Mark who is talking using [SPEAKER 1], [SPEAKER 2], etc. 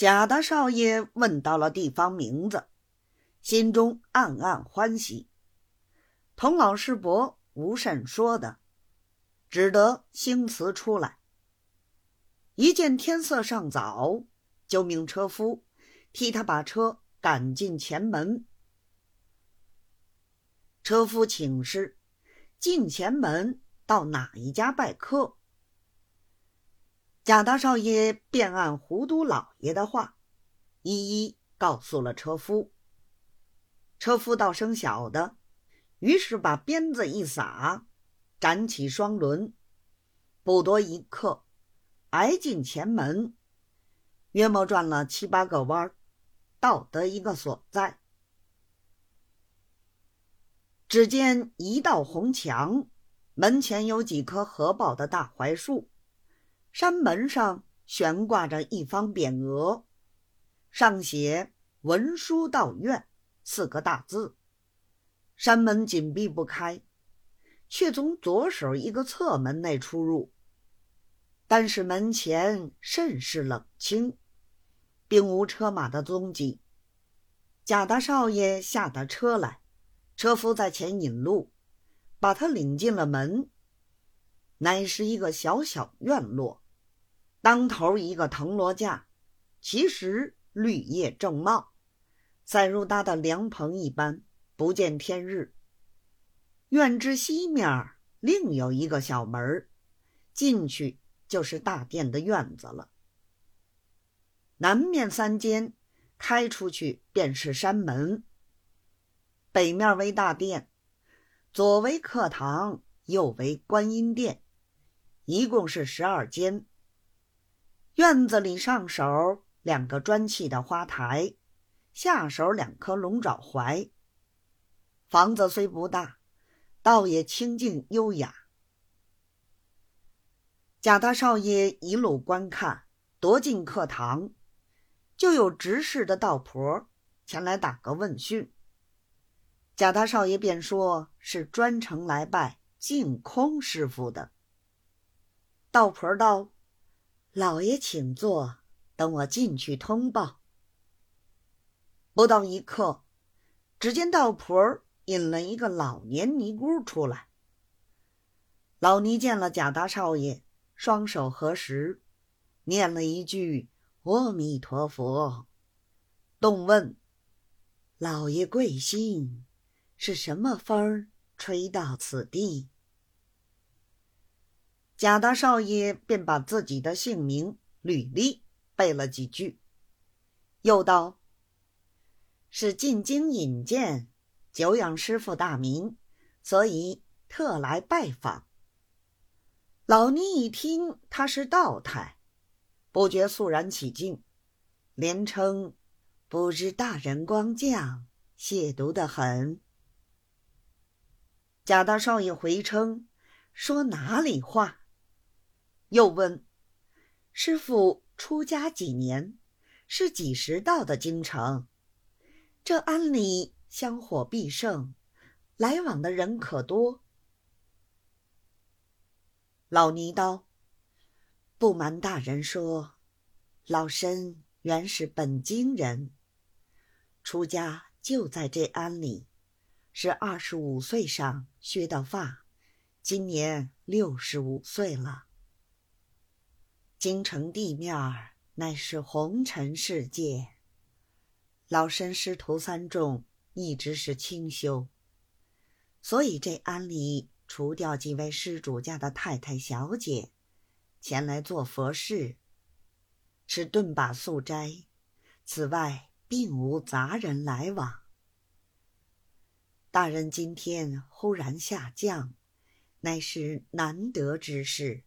[SPEAKER 1] 贾大少爷问到了地方名字，心中暗暗欢喜。童老师伯无甚说的，只得兴辞出来。一见天色尚早，就命车夫替他把车赶进前门。车夫请示：进前门到哪一家拜客？贾大少爷便按胡都老爷的话，一一告诉了车夫。车夫道声晓得，于是把鞭子一撒，展起双轮，不多一刻，挨进前门，约莫转了七八个弯到得一个所在。只见一道红墙，门前有几棵合抱的大槐树。山门上悬挂着一方匾额，上写“文书道院”四个大字。山门紧闭不开，却从左手一个侧门内出入。但是门前甚是冷清，并无车马的踪迹。贾大少爷下的车来，车夫在前引路，把他领进了门。乃是一个小小院落，当头一个藤萝架，其实绿叶正茂，再如搭的凉棚一般，不见天日。院之西面另有一个小门进去就是大殿的院子了。南面三间开出去便是山门，北面为大殿，左为客堂，右为观音殿。一共是十二间。院子里上手两个砖砌的花台，下手两棵龙爪槐。房子虽不大，倒也清静优雅。贾大少爷一路观看，踱进客堂，就有执事的道婆前来打个问讯。贾大少爷便说是专程来拜净空师傅的。道婆道：“老爷请坐，等我进去通报。”不到一刻，只见道婆引了一个老年尼姑出来。老尼见了贾大少爷，双手合十，念了一句“阿弥陀佛”，动问：“老爷贵姓？是什么风吹到此地？”贾大少爷便把自己的姓名、履历背了几句，又道：“是进京引荐，久仰师傅大名，所以特来拜访。”老尼一听他是道台，不觉肃然起敬，连称：“不知大人光降，亵渎的很。”贾大少爷回称：“说哪里话？”又问：“师傅出家几年？是几时到的京城？这庵里香火必盛，来往的人可多？”老尼道：“不瞒大人说，老身原是本京人，出家就在这庵里，是二十五岁上削的发，今年六十五岁了。”京城地面乃是红尘世界，老身师徒三众一直是清修，所以这庵里除掉几位施主家的太太小姐前来做佛事，吃顿把素斋，此外并无杂人来往。大人今天忽然下降，乃是难得之事。